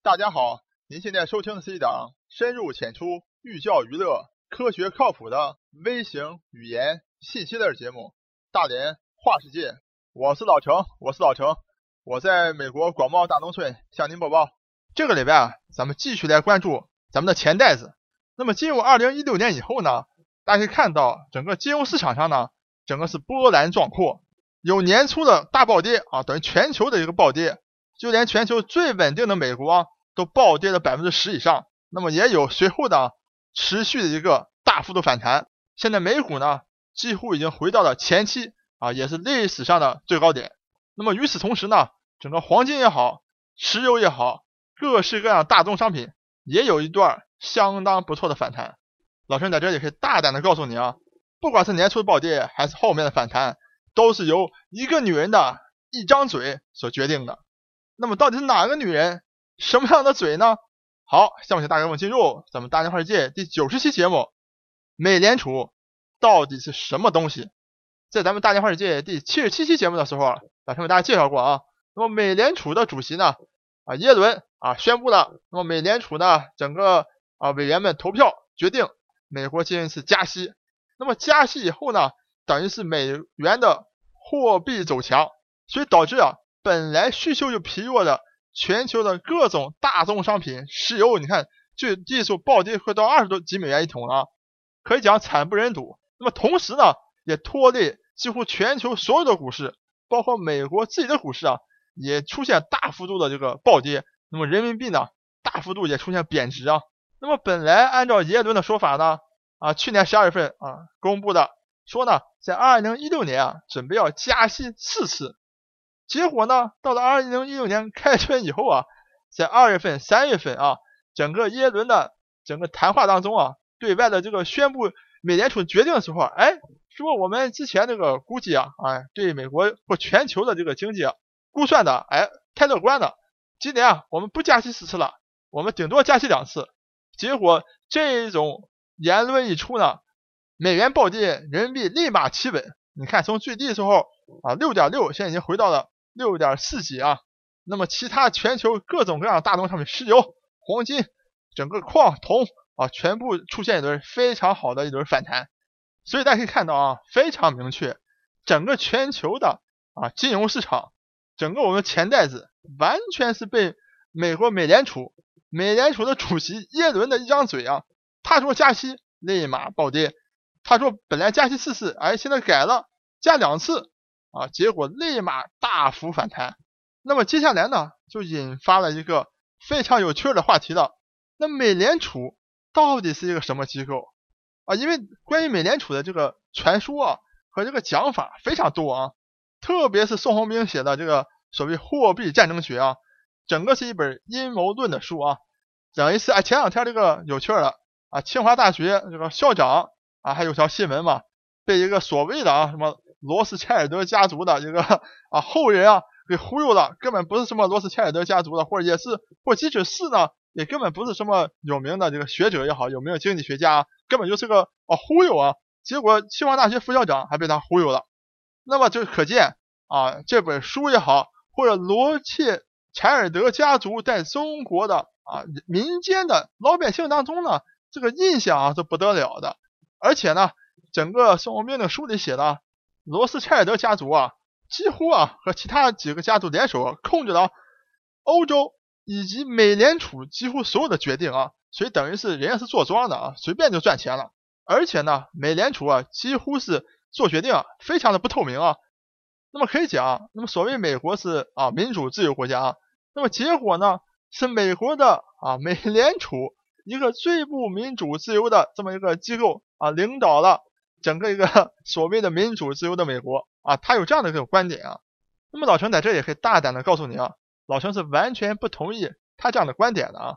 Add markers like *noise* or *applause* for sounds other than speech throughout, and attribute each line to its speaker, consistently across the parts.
Speaker 1: 大家好，您现在收听的是一档深入浅出、寓教于乐、科学靠谱的微型语言信息类节目《大连话世界》。我是老程，我是老程，我在美国广袤大农村向您播报。这个礼拜啊，咱们继续来关注咱们的钱袋子。那么进入二零一六年以后呢，大家可以看到整个金融市场上呢，整个是波澜壮阔，有年初的大暴跌啊，等于全球的一个暴跌，就连全球最稳定的美国都暴跌了百分之十以上。那么也有随后的持续的一个大幅度反弹。现在美股呢，几乎已经回到了前期啊，也是历史上的最高点。那么与此同时呢，整个黄金也好，石油也好。各式各样大宗商品也有一段相当不错的反弹。老陈在这里可以大胆的告诉你啊，不管是年初的暴跌还是后面的反弹，都是由一个女人的一张嘴所决定的。那么到底是哪个女人，什么样的嘴呢？好，下面请大家们进入咱们大家华世界第九十期节目。美联储到底是什么东西？在咱们大家华世界第七十七期节目的时候，老陈为大家介绍过啊。那么美联储的主席呢？啊，耶伦啊宣布了，那么美联储呢整个啊委员们投票决定，美国进行一次加息。那么加息以后呢，等于是美元的货币走强，所以导致啊本来需求就疲弱的全球的各种大宗商品，石油你看就技术暴跌快到二十多几美元一桶了，可以讲惨不忍睹。那么同时呢，也拖累几乎全球所有的股市，包括美国自己的股市啊。也出现大幅度的这个暴跌，那么人民币呢，大幅度也出现贬值啊。那么本来按照耶伦的说法呢，啊，去年十二月份啊公布的说呢，在二零一六年啊准备要加息四次，结果呢，到了二零一六年开春以后啊，在二月份、三月份啊，整个耶伦的整个谈话当中啊，对外的这个宣布美联储决定的时候，哎，说我们之前这个估计啊，哎，对美国或全球的这个经济啊。估算的，哎，太乐观了。今年啊，我们不加息四次了，我们顶多加息两次。结果这种言论一出呢，美元暴跌，人民币立马企稳。你看，从最低的时候啊，六点六，现在已经回到了六点四几啊。那么其他全球各种各样的大宗商品，石油、黄金、整个矿、铜啊，全部出现一轮非常好的一轮反弹。所以大家可以看到啊，非常明确，整个全球的啊金融市场。整个我们钱袋子完全是被美国美联储、美联储的主席耶伦的一张嘴啊，他说加息立马暴跌，他说本来加息四次，哎，现在改了加两次啊，结果立马大幅反弹。那么接下来呢，就引发了一个非常有趣的话题了。那美联储到底是一个什么机构啊？因为关于美联储的这个传说啊和这个讲法非常多啊。特别是宋鸿兵写的这个所谓货币战争学啊，整个是一本阴谋论的书啊。讲一次啊，前两天这个有趣了啊，清华大学这个校长啊，还有条新闻嘛，被一个所谓的啊什么罗斯柴尔德家族的这个啊后人啊给忽悠了，根本不是什么罗斯柴尔德家族的，或者也是，或者即使是呢，也根本不是什么有名的这个学者也好，有名的经济学家，根本就是个啊忽悠啊。结果清华大学副校长还被他忽悠了。那么就可见啊，这本书也好，或者罗切柴尔德家族在中国的啊民间的老百姓当中呢，这个印象啊是不得了的。而且呢，整个宋鸿兵的书里写的，罗斯柴尔德家族啊，几乎啊和其他几个家族联手控制了欧洲以及美联储几乎所有的决定啊，所以等于是人家是坐庄的啊，随便就赚钱了。而且呢，美联储啊几乎是。做决定啊，非常的不透明啊。那么可以讲，那么所谓美国是啊民主自由国家啊，那么结果呢是美国的啊美联储一个最不民主自由的这么一个机构啊领导了整个一个 *laughs* 所谓的民主自由的美国啊，他有这样的一个观点啊。那么老陈在这也可以大胆的告诉你啊，老陈是完全不同意他这样的观点的啊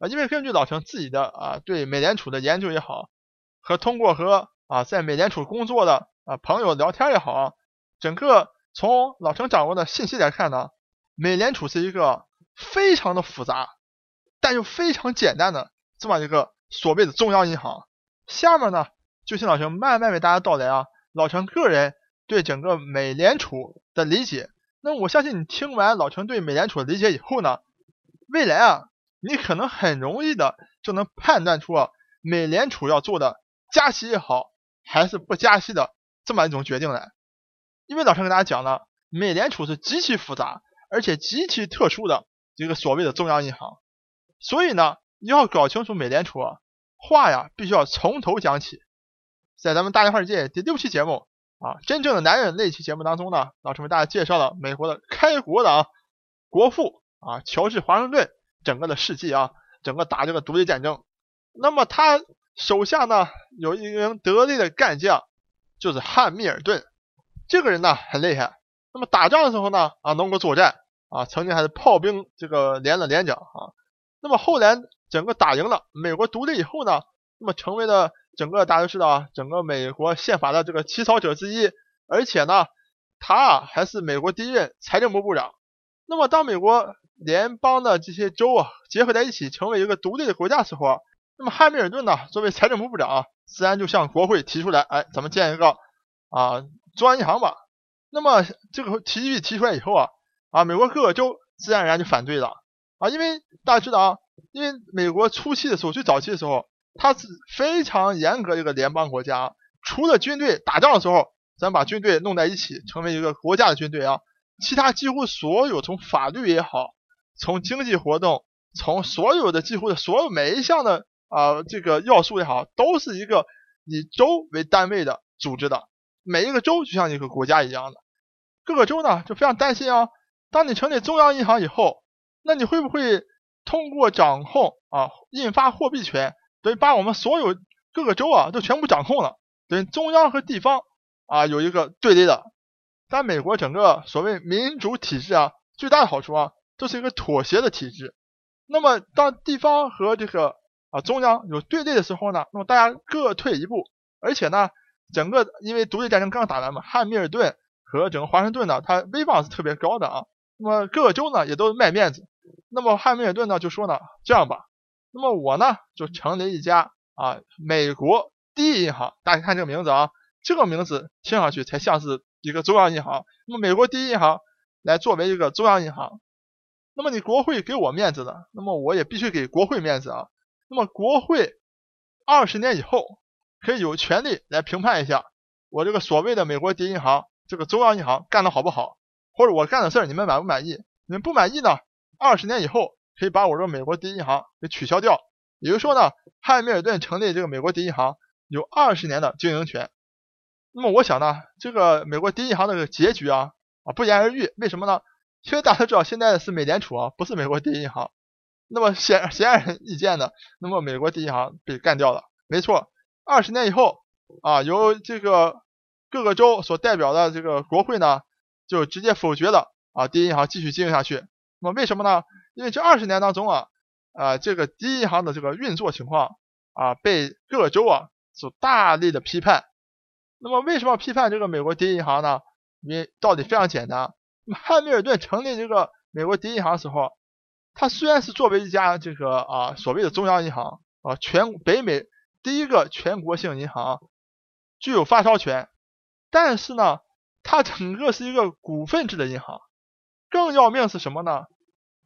Speaker 1: 啊，因为根据老陈自己的啊对美联储的研究也好，和通过和啊在美联储工作的。啊，朋友聊天也好啊，整个从老陈掌握的信息来看呢，美联储是一个非常的复杂，但又非常简单的这么一个所谓的中央银行。下面呢，就请老陈慢慢为大家道来啊，老陈个人对整个美联储的理解。那我相信你听完老陈对美联储的理解以后呢，未来啊，你可能很容易的就能判断出啊美联储要做的加息也好，还是不加息的这么一种决定来。因为老陈跟大家讲了，美联储是极其复杂而且极其特殊的这个所谓的中央银行，所以呢，要搞清楚美联储啊话呀，必须要从头讲起。在咱们大连话世界第六期节目啊，真正的男人那期节目当中呢，老师为大家介绍了美国的开国的啊国父啊乔治华盛顿整个的事迹啊，整个打这个独立战争。那么他手下呢有一名得力的干将，就是汉密尔顿。这个人呢很厉害。那么打仗的时候呢啊能够作战啊，曾经还是炮兵这个连的连长啊。那么后来整个打赢了，美国独立以后呢，那么成为了。整个大家都知道啊，整个美国宪法的这个起草者之一，而且呢，他啊还是美国第一任财政部部长。那么当美国联邦的这些州啊结合在一起，成为一个独立的国家时候，那么汉密尔顿呢作为财政部部长啊，自然就向国会提出来，哎，咱们建一个啊中央银行吧。那么这个提议提出来以后啊，啊美国各个州自然而然就反对了啊，因为大家知道啊，因为美国初期的时候，最早期的时候。它是非常严格一个联邦国家，除了军队打仗的时候，咱把军队弄在一起，成为一个国家的军队啊，其他几乎所有从法律也好，从经济活动，从所有的几乎的所有每一项的啊这个要素也好，都是一个以州为单位的组织的，每一个州就像一个国家一样的，各个州呢就非常担心啊，当你成立中央银行以后，那你会不会通过掌控啊印发货币权？等于把我们所有各个州啊都全部掌控了，等于中央和地方啊有一个对立的。但美国整个所谓民主体制啊，最大的好处啊，就是一个妥协的体制。那么当地方和这个啊中央有对立的时候呢，那么大家各退一步，而且呢，整个因为独立战争刚打完嘛，汉密尔顿和整个华盛顿呢，他威望是特别高的啊。那么各个州呢也都卖面子。那么汉密尔顿呢就说呢，这样吧。那么我呢，就成立一家啊，美国第一银行。大家看这个名字啊，这个名字听上去才像是一个中央银行。那么美国第一银行来作为一个中央银行，那么你国会给我面子的，那么我也必须给国会面子啊。那么国会二十年以后可以有权利来评判一下我这个所谓的美国第一银行这个中央银行干的好不好，或者我干的事儿你们满不满意？你们不满意呢？二十年以后。可以把我这个美国第一银行给取消掉，也就是说呢，汉密尔顿成立这个美国第一银行有二十年的经营权。那么我想呢，这个美国第一银行的结局啊啊不言而喻。为什么呢？因为大家知道现在是美联储啊，不是美国第一银行。那么显显而易见的，那么美国第一银行被干掉了。没错，二十年以后啊，由这个各个州所代表的这个国会呢，就直接否决了啊第一银行继续经营下去。那么为什么呢？因为这二十年当中啊，啊，这个第一银行的这个运作情况啊，被各州啊所大力的批判。那么为什么批判这个美国第一银行呢？因为道理非常简单。汉密尔顿成立这个美国第一银行的时候，它虽然是作为一家这个啊所谓的中央银行啊，全北美第一个全国性银行，具有发钞权，但是呢，它整个是一个股份制的银行。更要命是什么呢？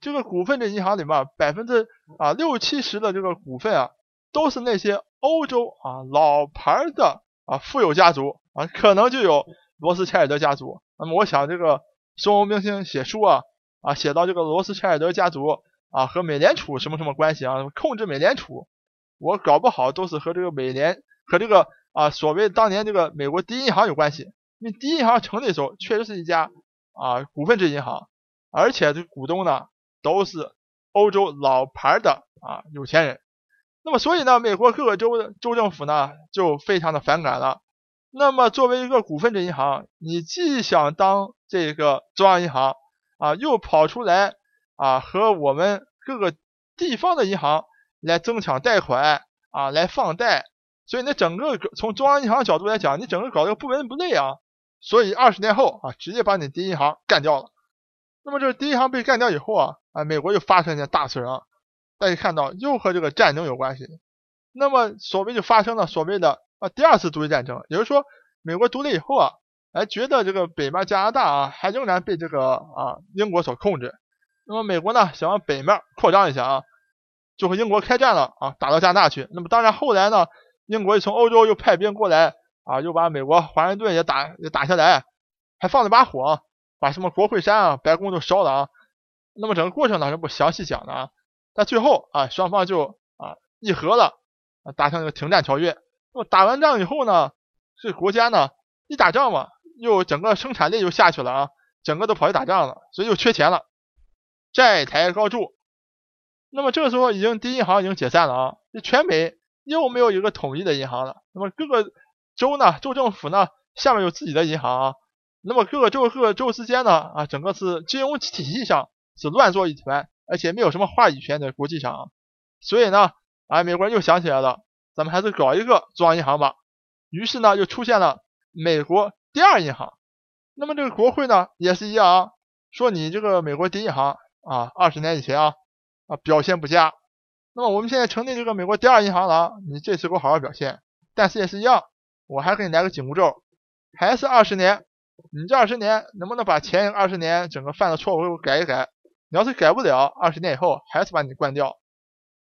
Speaker 1: 这个股份制银行里面百分之啊六七十的这个股份啊，都是那些欧洲啊老牌的啊富有家族啊，可能就有罗斯柴尔德家族。那么我想这个孙文明星写书啊啊写到这个罗斯柴尔德家族啊和美联储什么什么关系啊，控制美联储，我搞不好都是和这个美联和这个啊所谓当年这个美国第一银行有关系。因为第一银行成立的时候确实是一家啊股份制银行，而且这股东呢。都是欧洲老牌的啊有钱人，那么所以呢，美国各个州的州政府呢就非常的反感了。那么作为一个股份制银行，你既想当这个中央银行啊，又跑出来啊和我们各个地方的银行来争抢贷款啊，来放贷，所以你整个从中央银行角度来讲，你整个搞得不伦不类啊。所以二十年后啊，直接把你第一银行干掉了。那么这第一银行被干掉以后啊。啊，美国又发生一件大事啊！大家看到又和这个战争有关系。那么所谓就发生了所谓的啊第二次独立战争，也就是说美国独立以后啊，哎觉得这个北面加拿大啊还仍然被这个啊英国所控制。那么美国呢想往北面扩张一下啊，就和英国开战了啊，打到加拿大去。那么当然后来呢，英国又从欧洲又派兵过来啊，又把美国华盛顿也打也打下来，还放了把火，把什么国会山啊、白宫都烧了啊。那么整个过程呢是不详细讲的啊，但最后啊双方就啊议和了，达成一个停战条约。那么打完仗以后呢，这国家呢一打仗嘛，又整个生产力又下去了啊，整个都跑去打仗了，所以又缺钱了，债台高筑。那么这个时候已经第一银行已经解散了啊，这全美又没有一个统一的银行了。那么各个州呢，州政府呢下面有自己的银行啊，那么各个州各个州之间呢啊，整个是金融体系上。是乱作一团，而且没有什么话语权在国际上，所以呢，啊，美国人又想起来了，咱们还是搞一个中央银行吧。于是呢，就出现了美国第二银行。那么这个国会呢，也是一样啊，说你这个美国第一银行啊，二十年以前啊啊表现不佳。那么我们现在成立这个美国第二银行了，你这次给我好好表现。但是也是一样，我还给你来个紧箍咒，还是二十年。你这二十年能不能把前二十年整个犯的错误给我改一改？你要是改不了，二十年以后还是把你关掉。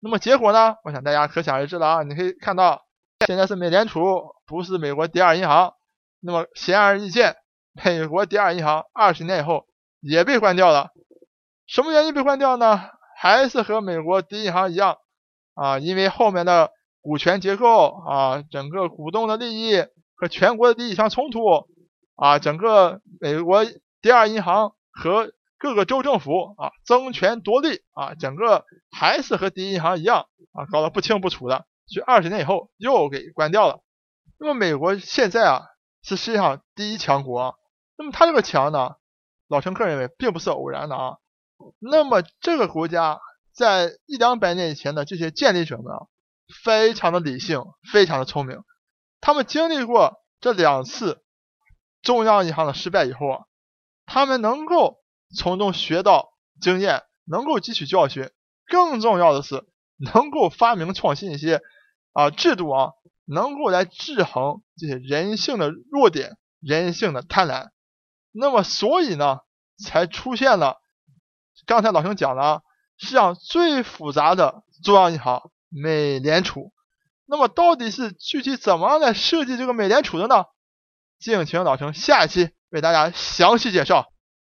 Speaker 1: 那么结果呢？我想大家可想而知了啊！你可以看到，现在是美联储不是美国第二银行。那么显而易见，美国第二银行二十年以后也被关掉了。什么原因被关掉呢？还是和美国第一银行一样啊？因为后面的股权结构啊，整个股东的利益和全国的利益相冲突啊，整个美国第二银行和各个州政府啊争权夺利啊，整个还是和第一银行一样啊，搞得不清不楚的，所以二十年以后又给关掉了。那么美国现在啊是世界上第一强国，那么它这个强呢，老陈个人认为并不是偶然的啊。那么这个国家在一两百年以前的这些建立者们啊，非常的理性，非常的聪明，他们经历过这两次中央银行的失败以后啊，他们能够。从中学到经验，能够汲取教训，更重要的是能够发明创新一些啊制度啊，能够来制衡这些人性的弱点、人性的贪婪。那么，所以呢，才出现了刚才老兄讲了啊，世界上最复杂的中央银行——美联储。那么，到底是具体怎么来设计这个美联储的呢？敬请老程下一期为大家详细介绍。